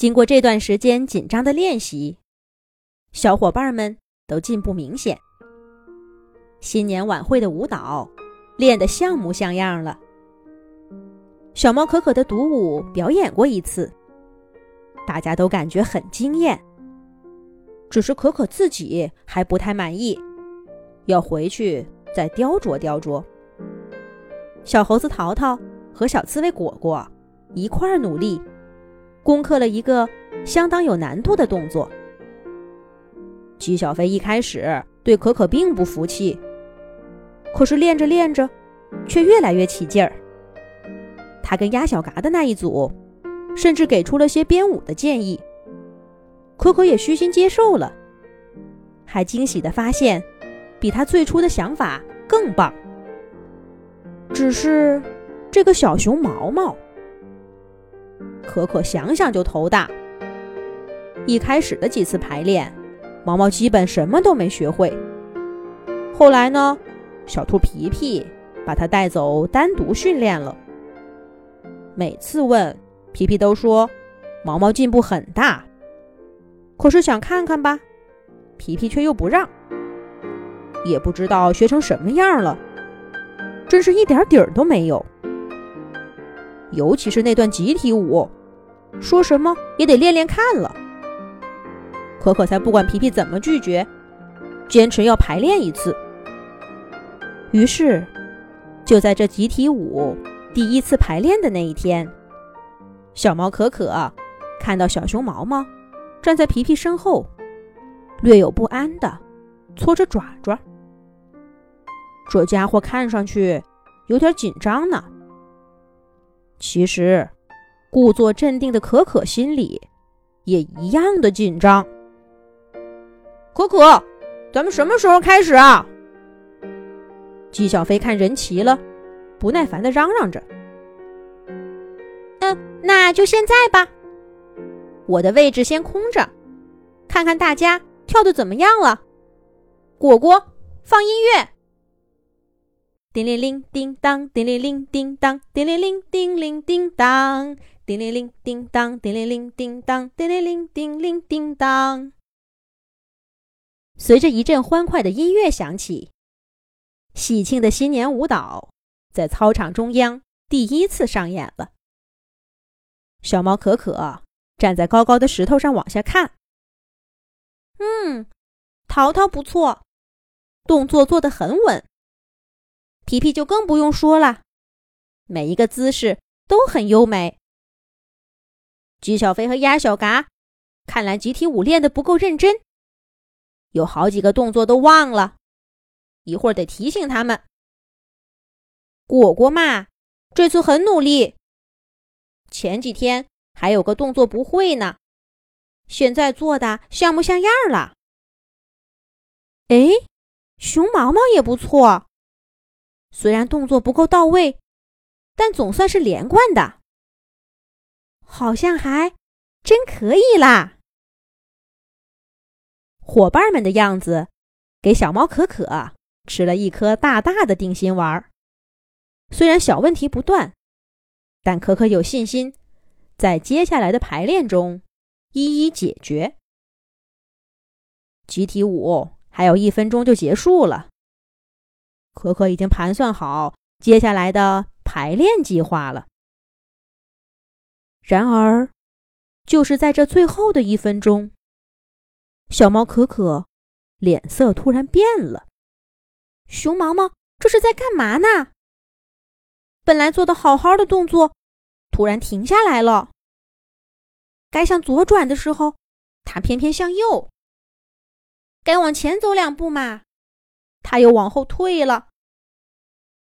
经过这段时间紧张的练习，小伙伴们都进步明显。新年晚会的舞蹈练得像模像样了。小猫可可的独舞表演过一次，大家都感觉很惊艳。只是可可自己还不太满意，要回去再雕琢雕琢。小猴子淘淘和小刺猬果果一块儿努力。攻克了一个相当有难度的动作。姬小飞一开始对可可并不服气，可是练着练着，却越来越起劲儿。他跟鸭小嘎的那一组，甚至给出了些编舞的建议，可可也虚心接受了，还惊喜地发现，比他最初的想法更棒。只是这个小熊毛毛。可可想想就头大。一开始的几次排练，毛毛基本什么都没学会。后来呢，小兔皮皮把它带走单独训练了。每次问皮皮都说毛毛进步很大，可是想看看吧，皮皮却又不让。也不知道学成什么样了，真是一点底儿都没有。尤其是那段集体舞。说什么也得练练看了，可可才不管皮皮怎么拒绝，坚持要排练一次。于是，就在这集体舞第一次排练的那一天，小猫可可看到小熊毛毛站在皮皮身后，略有不安的搓着爪爪。这家伙看上去有点紧张呢。其实。故作镇定的可可心里也一样的紧张。可可，咱们什么时候开始啊？纪小飞看人齐了，不耐烦的嚷嚷着：“嗯，那就现在吧。我的位置先空着，看看大家跳的怎么样了。”果果，放音乐。叮铃铃，叮当，叮铃铃，叮当，叮铃铃，叮铃叮当。叮铃铃，叮当，叮铃铃，叮当，叮铃铃，叮铃叮当。随着一阵欢快的音乐响起，喜庆的新年舞蹈在操场中央第一次上演了。小猫可可站在高高的石头上往下看。嗯，淘淘不错，动作做得很稳。皮皮就更不用说了，每一个姿势都很优美。鸡小飞和鸭小嘎，看来集体舞练的不够认真，有好几个动作都忘了，一会儿得提醒他们。果果嘛，这次很努力，前几天还有个动作不会呢，现在做的像模像样了。哎，熊毛毛也不错，虽然动作不够到位，但总算是连贯的。好像还真可以啦！伙伴们的样子给小猫可可吃了一颗大大的定心丸。虽然小问题不断，但可可有信心在接下来的排练中一一解决。集体舞还有一分钟就结束了，可可已经盘算好接下来的排练计划了。然而，就是在这最后的一分钟，小猫可可脸色突然变了。熊毛毛这是在干嘛呢？本来做的好好的动作，突然停下来了。该向左转的时候，他偏偏向右；该往前走两步嘛，他又往后退了。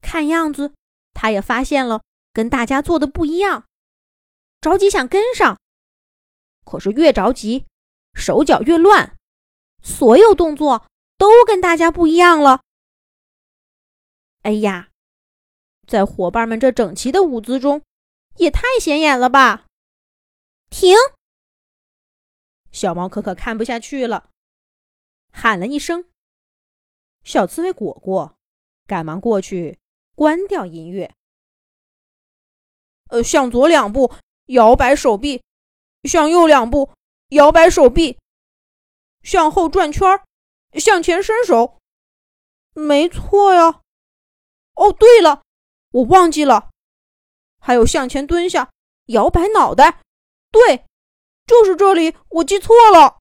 看样子，他也发现了跟大家做的不一样。着急想跟上，可是越着急，手脚越乱，所有动作都跟大家不一样了。哎呀，在伙伴们这整齐的舞姿中，也太显眼了吧！停！小猫可可看不下去了，喊了一声。小刺猬果果赶忙过去关掉音乐。呃，向左两步，摇摆手臂；向右两步，摇摆手臂；向后转圈，向前伸手。没错呀。哦，对了，我忘记了，还有向前蹲下，摇摆脑袋。对，就是这里，我记错了。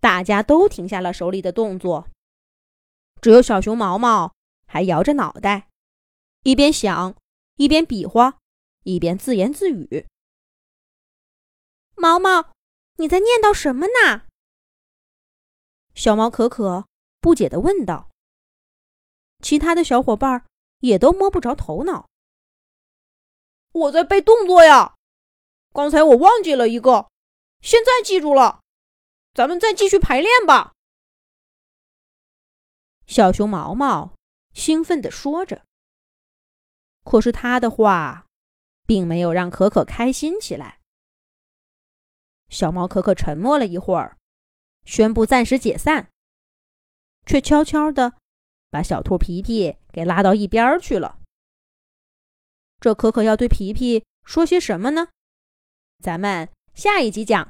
大家都停下了手里的动作，只有小熊毛毛还摇着脑袋。一边想，一边比划，一边自言自语：“毛毛，你在念叨什么呢？”小猫可可不解地问道。其他的小伙伴也都摸不着头脑。我在背动作呀，刚才我忘记了一个，现在记住了。咱们再继续排练吧。”小熊毛毛兴奋地说着。可是他的话，并没有让可可开心起来。小猫可可沉默了一会儿，宣布暂时解散，却悄悄的把小兔皮皮给拉到一边去了。这可可要对皮皮说些什么呢？咱们下一集讲。